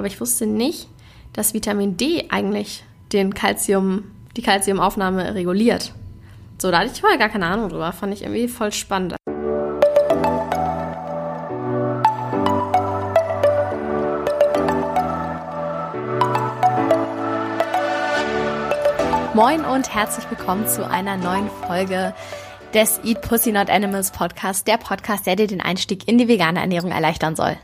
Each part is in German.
aber ich wusste nicht, dass Vitamin D eigentlich den Calcium, die Calciumaufnahme reguliert. So, da hatte ich vorher gar keine Ahnung drüber. Fand ich irgendwie voll spannend. Moin und herzlich willkommen zu einer neuen Folge des Eat Pussy Not Animals Podcast, der Podcast, der dir den Einstieg in die vegane Ernährung erleichtern soll.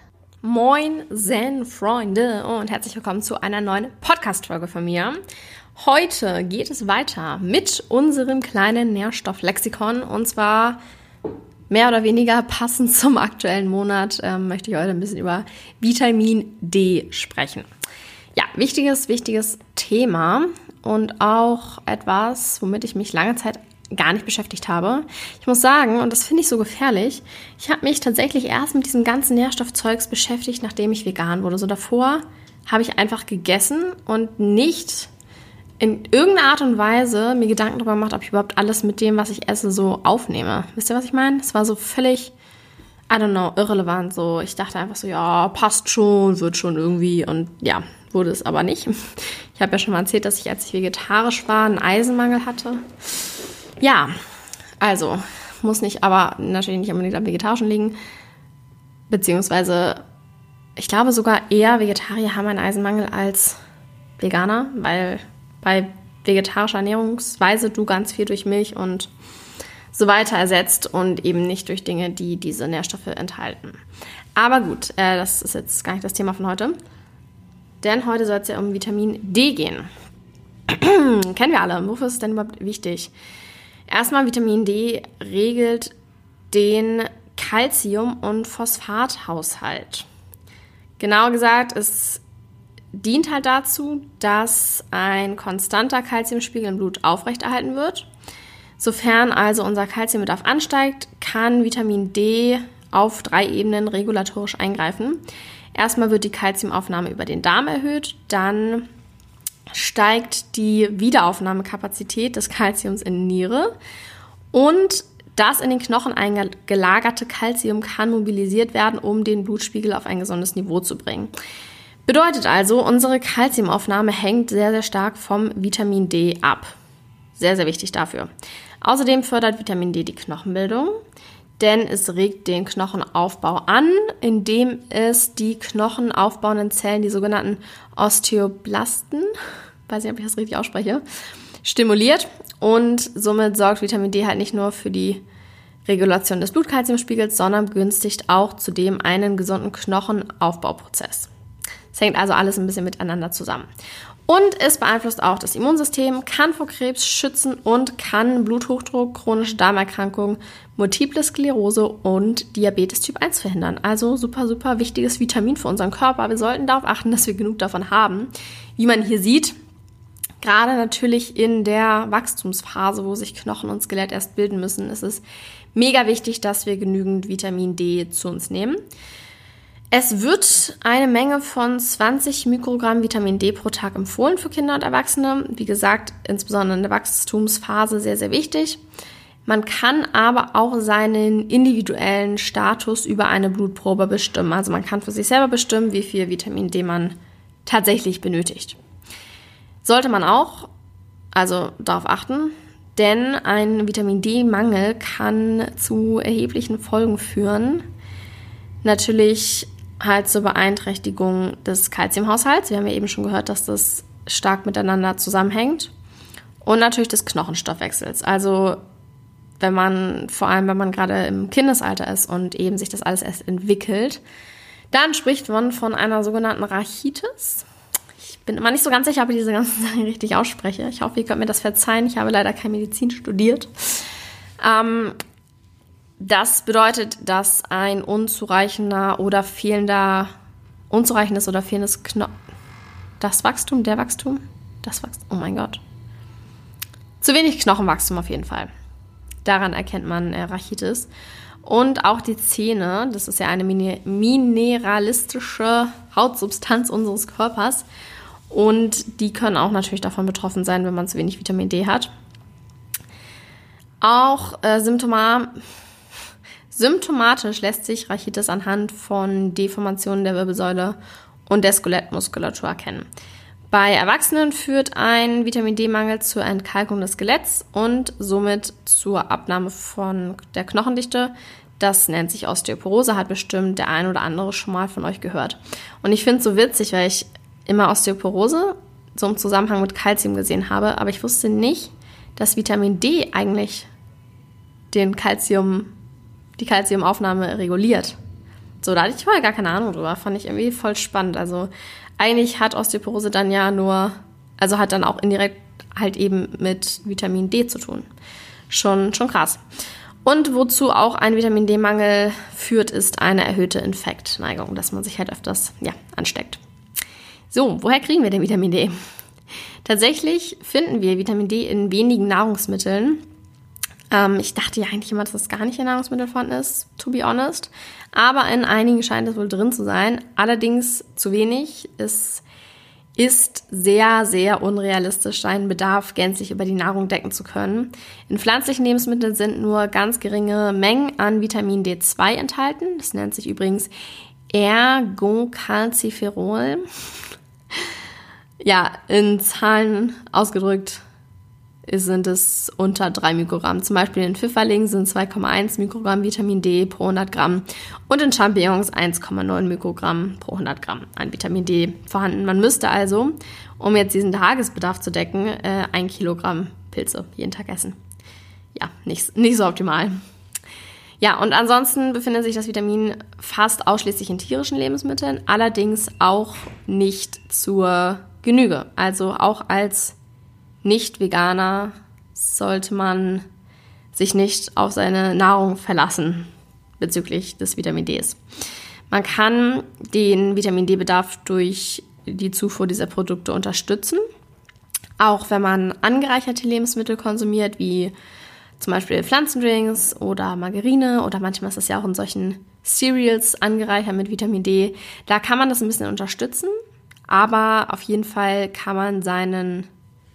Moin Zen-Freunde und herzlich willkommen zu einer neuen Podcast-Folge von mir. Heute geht es weiter mit unserem kleinen Nährstofflexikon und zwar mehr oder weniger passend zum aktuellen Monat ähm, möchte ich heute ein bisschen über Vitamin D sprechen. Ja, wichtiges, wichtiges Thema und auch etwas, womit ich mich lange Zeit gar nicht beschäftigt habe. Ich muss sagen, und das finde ich so gefährlich, ich habe mich tatsächlich erst mit diesem ganzen Nährstoffzeugs beschäftigt, nachdem ich vegan wurde. So davor habe ich einfach gegessen und nicht in irgendeiner Art und Weise mir Gedanken darüber gemacht, ob ich überhaupt alles mit dem, was ich esse, so aufnehme. Wisst ihr, was ich meine? Es war so völlig, I don't know, irrelevant. So, ich dachte einfach so, ja, passt schon, wird schon irgendwie. Und ja, wurde es aber nicht. Ich habe ja schon mal erzählt, dass ich, als ich vegetarisch war, einen Eisenmangel hatte. Ja, also muss nicht, aber natürlich nicht unbedingt am Vegetarischen liegen. Beziehungsweise, ich glaube sogar eher Vegetarier haben einen Eisenmangel als Veganer, weil bei vegetarischer Ernährungsweise du ganz viel durch Milch und so weiter ersetzt und eben nicht durch Dinge, die diese Nährstoffe enthalten. Aber gut, äh, das ist jetzt gar nicht das Thema von heute. Denn heute soll es ja um Vitamin D gehen. Kennen wir alle. Wofür ist es denn überhaupt wichtig? Erstmal Vitamin D regelt den Calcium- und Phosphathaushalt. Genauer gesagt, es dient halt dazu, dass ein konstanter Calciumspiegel im Blut aufrechterhalten wird. Sofern also unser Calciumbedarf ansteigt, kann Vitamin D auf drei Ebenen regulatorisch eingreifen. Erstmal wird die Calciumaufnahme über den Darm erhöht, dann steigt die Wiederaufnahmekapazität des Kalziums in Niere und das in den Knochen eingelagerte Kalzium kann mobilisiert werden, um den Blutspiegel auf ein gesundes Niveau zu bringen. Bedeutet also, unsere Kalziumaufnahme hängt sehr, sehr stark vom Vitamin D ab. Sehr, sehr wichtig dafür. Außerdem fördert Vitamin D die Knochenbildung, denn es regt den Knochenaufbau an, indem es die knochenaufbauenden Zellen, die sogenannten Osteoblasten, weiß nicht, ob ich das richtig ausspreche, stimuliert und somit sorgt Vitamin D halt nicht nur für die Regulation des Blutkalziumspiegels, sondern begünstigt auch zudem einen gesunden Knochenaufbauprozess. Es hängt also alles ein bisschen miteinander zusammen. Und es beeinflusst auch das Immunsystem, kann vor Krebs schützen und kann Bluthochdruck, chronische Darmerkrankungen, multiple Sklerose und Diabetes Typ 1 verhindern. Also super, super wichtiges Vitamin für unseren Körper. Wir sollten darauf achten, dass wir genug davon haben. Wie man hier sieht, gerade natürlich in der Wachstumsphase, wo sich Knochen und Skelett erst bilden müssen, ist es mega wichtig, dass wir genügend Vitamin D zu uns nehmen. Es wird eine Menge von 20 Mikrogramm Vitamin D pro Tag empfohlen für Kinder und Erwachsene. Wie gesagt, insbesondere in der Wachstumsphase sehr, sehr wichtig. Man kann aber auch seinen individuellen Status über eine Blutprobe bestimmen. Also man kann für sich selber bestimmen, wie viel Vitamin D man tatsächlich benötigt. Sollte man auch, also darauf achten, denn ein Vitamin D-Mangel kann zu erheblichen Folgen führen. Natürlich halt zur Beeinträchtigung des Kalziumhaushalts. Wir haben ja eben schon gehört, dass das stark miteinander zusammenhängt. Und natürlich des Knochenstoffwechsels. Also wenn man, vor allem wenn man gerade im Kindesalter ist und eben sich das alles erst entwickelt, dann spricht man von einer sogenannten Rachitis. Ich bin immer nicht so ganz sicher, ob ich diese ganzen Sachen richtig ausspreche. Ich hoffe, ihr könnt mir das verzeihen. Ich habe leider kein Medizin studiert. Ähm, das bedeutet, dass ein unzureichender oder fehlender, unzureichendes oder fehlendes Kno das Wachstum, der Wachstum, das Wachstum, oh mein Gott. Zu wenig Knochenwachstum auf jeden Fall. Daran erkennt man äh, Rachitis. Und auch die Zähne, das ist ja eine mineralistische Hautsubstanz unseres Körpers. Und die können auch natürlich davon betroffen sein, wenn man zu wenig Vitamin D hat. Auch äh, Symptoma Symptomatisch lässt sich Rachitis anhand von Deformationen der Wirbelsäule und der Skelettmuskulatur erkennen. Bei Erwachsenen führt ein Vitamin D-Mangel zur Entkalkung des Skeletts und somit zur Abnahme von der Knochendichte. Das nennt sich Osteoporose, hat bestimmt der ein oder andere schon mal von euch gehört. Und ich finde es so witzig, weil ich immer Osteoporose so im Zusammenhang mit Kalzium gesehen habe, aber ich wusste nicht, dass Vitamin D eigentlich den Calcium, die Calciumaufnahme reguliert. So, da hatte ich vorher gar keine Ahnung drüber. Fand ich irgendwie voll spannend. Also eigentlich hat Osteoporose dann ja nur, also hat dann auch indirekt halt eben mit Vitamin D zu tun. Schon, schon krass. Und wozu auch ein Vitamin D-Mangel führt, ist eine erhöhte Infektneigung, dass man sich halt öfters ja, ansteckt. So, woher kriegen wir denn Vitamin D? Tatsächlich finden wir Vitamin D in wenigen Nahrungsmitteln. Ähm, ich dachte ja eigentlich immer, dass das gar nicht in Nahrungsmitteln ist, to be honest. Aber in einigen scheint es wohl drin zu sein. Allerdings zu wenig. Es ist sehr, sehr unrealistisch, seinen Bedarf gänzlich über die Nahrung decken zu können. In pflanzlichen Lebensmitteln sind nur ganz geringe Mengen an Vitamin D2 enthalten. Das nennt sich übrigens Ergocalciferol. Ja, in Zahlen ausgedrückt sind es unter 3 Mikrogramm. Zum Beispiel in Pfifferlingen sind 2,1 Mikrogramm Vitamin D pro 100 Gramm und in Champignons 1,9 Mikrogramm pro 100 Gramm an Vitamin D vorhanden. Man müsste also, um jetzt diesen Tagesbedarf zu decken, äh, ein Kilogramm Pilze jeden Tag essen. Ja, nicht, nicht so optimal. Ja, und ansonsten befindet sich das Vitamin fast ausschließlich in tierischen Lebensmitteln, allerdings auch nicht zur Genüge. Also auch als Nicht-Veganer sollte man sich nicht auf seine Nahrung verlassen bezüglich des Vitamin Ds. Man kann den Vitamin D-Bedarf durch die Zufuhr dieser Produkte unterstützen. Auch wenn man angereicherte Lebensmittel konsumiert, wie zum Beispiel Pflanzendrinks oder Margarine oder manchmal ist das ja auch in solchen Cereals angereichert mit Vitamin D. Da kann man das ein bisschen unterstützen, aber auf jeden Fall kann man seinen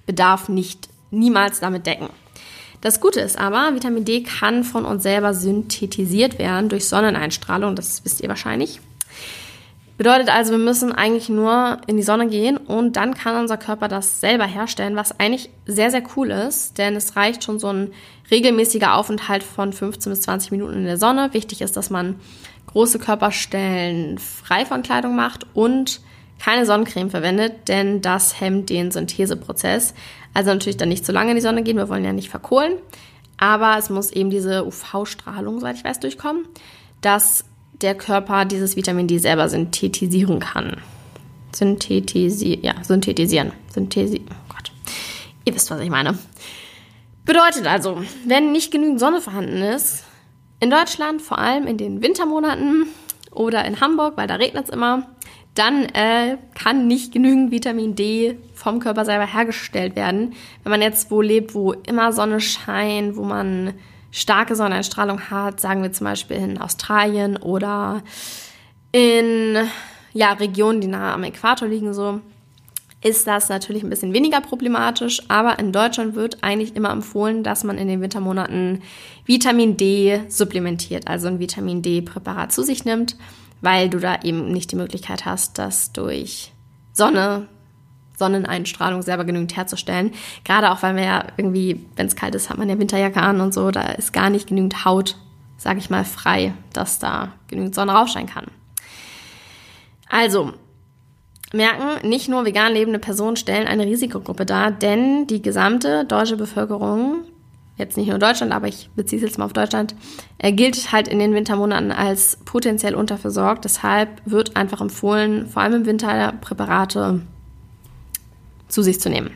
Bedarf nicht niemals damit decken. Das Gute ist aber, Vitamin D kann von uns selber synthetisiert werden durch Sonneneinstrahlung, das wisst ihr wahrscheinlich. Bedeutet also, wir müssen eigentlich nur in die Sonne gehen und dann kann unser Körper das selber herstellen, was eigentlich sehr, sehr cool ist, denn es reicht schon so ein regelmäßiger Aufenthalt von 15 bis 20 Minuten in der Sonne. Wichtig ist, dass man große Körperstellen frei von Kleidung macht und keine Sonnencreme verwendet, denn das hemmt den Syntheseprozess. Also natürlich dann nicht zu lange in die Sonne gehen, wir wollen ja nicht verkohlen, aber es muss eben diese UV-Strahlung, soweit ich weiß, durchkommen, dass der Körper dieses Vitamin D selber synthetisieren kann. Synthetisieren, ja, synthetisieren. Synthesi oh Gott. Ihr wisst, was ich meine. Bedeutet also, wenn nicht genügend Sonne vorhanden ist, in Deutschland, vor allem in den Wintermonaten oder in Hamburg, weil da regnet es immer, dann äh, kann nicht genügend Vitamin D vom Körper selber hergestellt werden. Wenn man jetzt wo lebt, wo immer Sonne scheint, wo man starke Sonneneinstrahlung hat, sagen wir zum Beispiel in Australien oder in ja, Regionen, die nahe am Äquator liegen, so, ist das natürlich ein bisschen weniger problematisch. Aber in Deutschland wird eigentlich immer empfohlen, dass man in den Wintermonaten Vitamin D supplementiert, also ein Vitamin D-Präparat zu sich nimmt weil du da eben nicht die Möglichkeit hast, das durch Sonne, Sonneneinstrahlung selber genügend herzustellen. Gerade auch, weil wir ja irgendwie, wenn es kalt ist, hat man ja Winterjacke an und so, da ist gar nicht genügend Haut, sage ich mal, frei, dass da genügend Sonne rausscheinen kann. Also, merken, nicht nur vegan lebende Personen stellen eine Risikogruppe dar, denn die gesamte deutsche Bevölkerung jetzt nicht nur Deutschland, aber ich beziehe es jetzt mal auf Deutschland, er gilt halt in den Wintermonaten als potenziell unterversorgt. Deshalb wird einfach empfohlen, vor allem im Winter Präparate zu sich zu nehmen.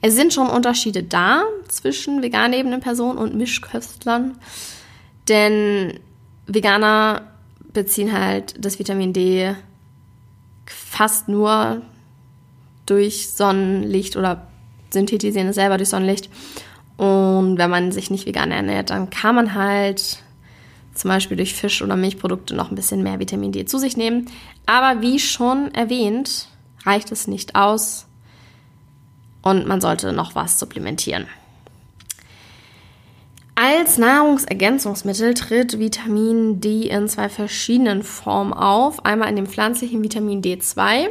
Es sind schon Unterschiede da zwischen vegan lebenden Personen und Mischköstlern, denn Veganer beziehen halt das Vitamin D fast nur durch Sonnenlicht oder synthetisieren es selber durch Sonnenlicht und wenn man sich nicht vegan ernährt, dann kann man halt zum Beispiel durch Fisch oder Milchprodukte noch ein bisschen mehr Vitamin D zu sich nehmen. Aber wie schon erwähnt, reicht es nicht aus und man sollte noch was supplementieren. Als Nahrungsergänzungsmittel tritt Vitamin D in zwei verschiedenen Formen auf. Einmal in dem pflanzlichen Vitamin D2,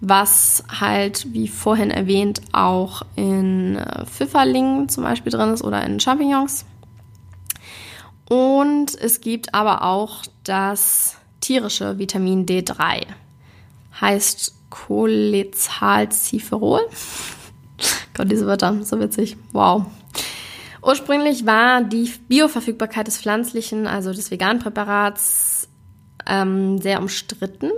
was halt, wie vorhin erwähnt, auch in äh, Pfifferlingen zum Beispiel drin ist oder in Champignons. Und es gibt aber auch das tierische Vitamin D3. Heißt Cholecalciferol. Gott, diese Wörter, so witzig. Wow. Ursprünglich war die Bioverfügbarkeit des pflanzlichen, also des veganen Präparats, ähm, sehr umstritten.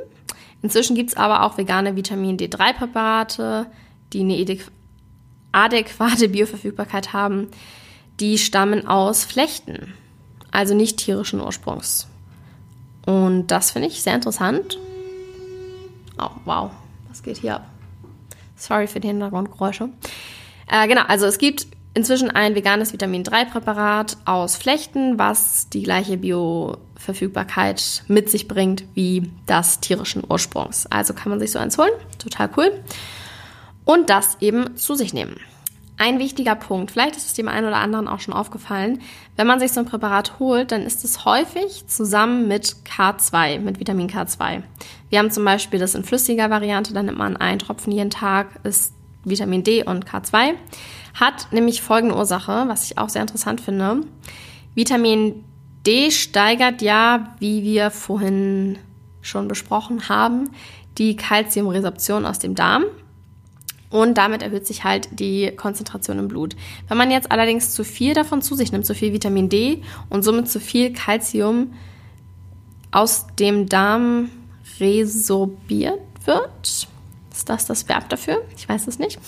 Inzwischen gibt es aber auch vegane Vitamin D3-Präparate, die eine adäquate Bioverfügbarkeit haben. Die stammen aus Flechten, also nicht tierischen Ursprungs. Und das finde ich sehr interessant. Oh, wow, was geht hier ab? Sorry für die Hintergrundgeräusche. Äh, genau, also es gibt inzwischen ein veganes Vitamin-3-Präparat aus Flechten, was die gleiche Bioverfügbarkeit mit sich bringt wie das tierischen Ursprungs. Also kann man sich so eins holen. Total cool. Und das eben zu sich nehmen. Ein wichtiger Punkt, vielleicht ist es dem einen oder anderen auch schon aufgefallen, wenn man sich so ein Präparat holt, dann ist es häufig zusammen mit K2, mit Vitamin K2. Wir haben zum Beispiel das in flüssiger Variante, da nimmt man einen Tropfen jeden Tag, ist Vitamin D und K2. Hat nämlich folgende Ursache, was ich auch sehr interessant finde. Vitamin D steigert ja, wie wir vorhin schon besprochen haben, die Kalziumresorption aus dem Darm. Und damit erhöht sich halt die Konzentration im Blut. Wenn man jetzt allerdings zu viel davon zu sich nimmt, zu viel Vitamin D und somit zu viel Kalzium aus dem Darm resorbiert wird, ist das das Verb dafür? Ich weiß es nicht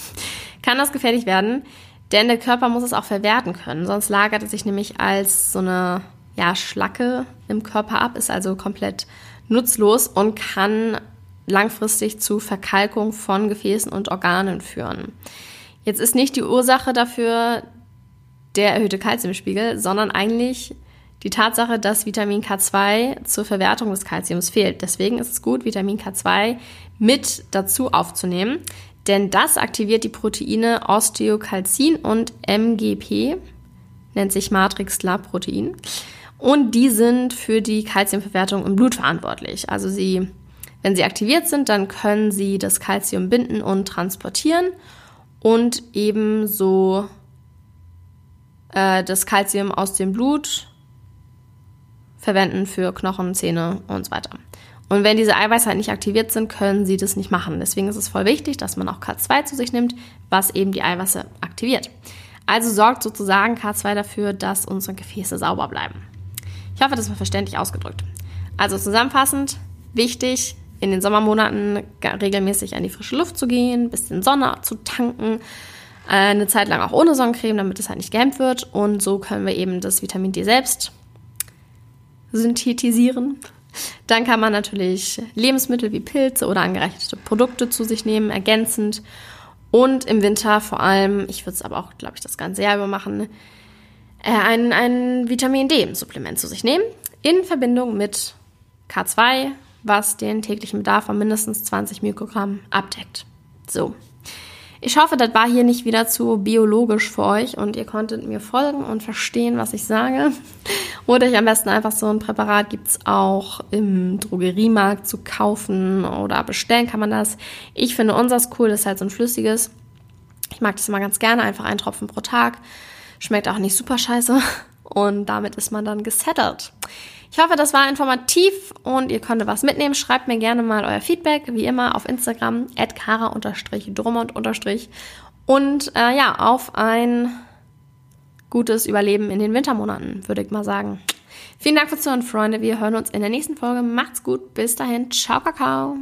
kann das gefährlich werden, denn der Körper muss es auch verwerten können. Sonst lagert es sich nämlich als so eine ja, Schlacke im Körper ab, ist also komplett nutzlos und kann langfristig zu Verkalkung von Gefäßen und Organen führen. Jetzt ist nicht die Ursache dafür der erhöhte Kalziumspiegel, sondern eigentlich die Tatsache, dass Vitamin K2 zur Verwertung des Kalziums fehlt. Deswegen ist es gut, Vitamin K2 mit dazu aufzunehmen denn das aktiviert die Proteine Osteokalzin und MGP, nennt sich Matrix-La-Protein. Und die sind für die Kalziumverwertung im Blut verantwortlich. Also sie, wenn sie aktiviert sind, dann können sie das Kalzium binden und transportieren und ebenso äh, das Kalzium aus dem Blut verwenden für Knochen, Zähne und so weiter. Und wenn diese Eiweiße halt nicht aktiviert sind, können sie das nicht machen. Deswegen ist es voll wichtig, dass man auch K2 zu sich nimmt, was eben die Eiweiße aktiviert. Also sorgt sozusagen K2 dafür, dass unsere Gefäße sauber bleiben. Ich hoffe, das war verständlich ausgedrückt. Also zusammenfassend, wichtig, in den Sommermonaten regelmäßig an die frische Luft zu gehen, bisschen Sonne zu tanken, äh, eine Zeit lang auch ohne Sonnencreme, damit es halt nicht gehemmt wird. Und so können wir eben das Vitamin D selbst synthetisieren dann kann man natürlich Lebensmittel wie Pilze oder angereicherte Produkte zu sich nehmen, ergänzend. Und im Winter vor allem, ich würde es aber auch, glaube ich, das ganze Jahr über machen, äh, ein, ein Vitamin D-Supplement zu sich nehmen, in Verbindung mit K2, was den täglichen Bedarf von mindestens 20 Mikrogramm abdeckt. So, ich hoffe, das war hier nicht wieder zu biologisch für euch und ihr konntet mir folgen und verstehen, was ich sage. Oder ich am besten einfach so ein Präparat gibt es auch im Drogeriemarkt zu kaufen oder bestellen kann man das. Ich finde unseres cool, das ist halt so ein flüssiges. Ich mag das immer ganz gerne, einfach einen Tropfen pro Tag. Schmeckt auch nicht super scheiße und damit ist man dann gesettelt. Ich hoffe, das war informativ und ihr konntet was mitnehmen. Schreibt mir gerne mal euer Feedback, wie immer auf Instagram, kara-drummond- und äh, ja, auf ein gutes Überleben in den Wintermonaten, würde ich mal sagen. Vielen Dank fürs Zuhören, Freunde. Wir hören uns in der nächsten Folge. Macht's gut. Bis dahin. Ciao, Kakao.